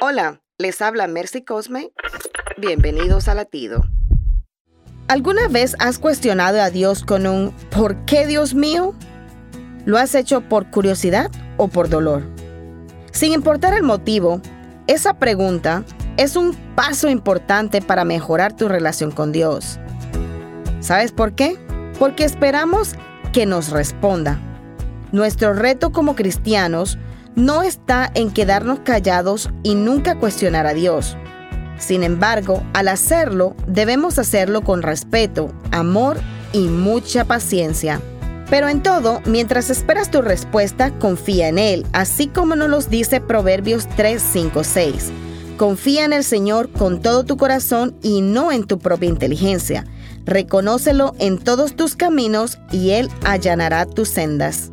Hola, les habla Mercy Cosme. Bienvenidos a Latido. ¿Alguna vez has cuestionado a Dios con un ¿por qué Dios mío? ¿Lo has hecho por curiosidad o por dolor? Sin importar el motivo, esa pregunta es un paso importante para mejorar tu relación con Dios. ¿Sabes por qué? Porque esperamos que nos responda. Nuestro reto como cristianos no está en quedarnos callados y nunca cuestionar a Dios. Sin embargo, al hacerlo, debemos hacerlo con respeto, amor y mucha paciencia. Pero en todo, mientras esperas tu respuesta, confía en Él, así como nos los dice Proverbios 3, 5, 6. Confía en el Señor con todo tu corazón y no en tu propia inteligencia. Reconócelo en todos tus caminos y Él allanará tus sendas.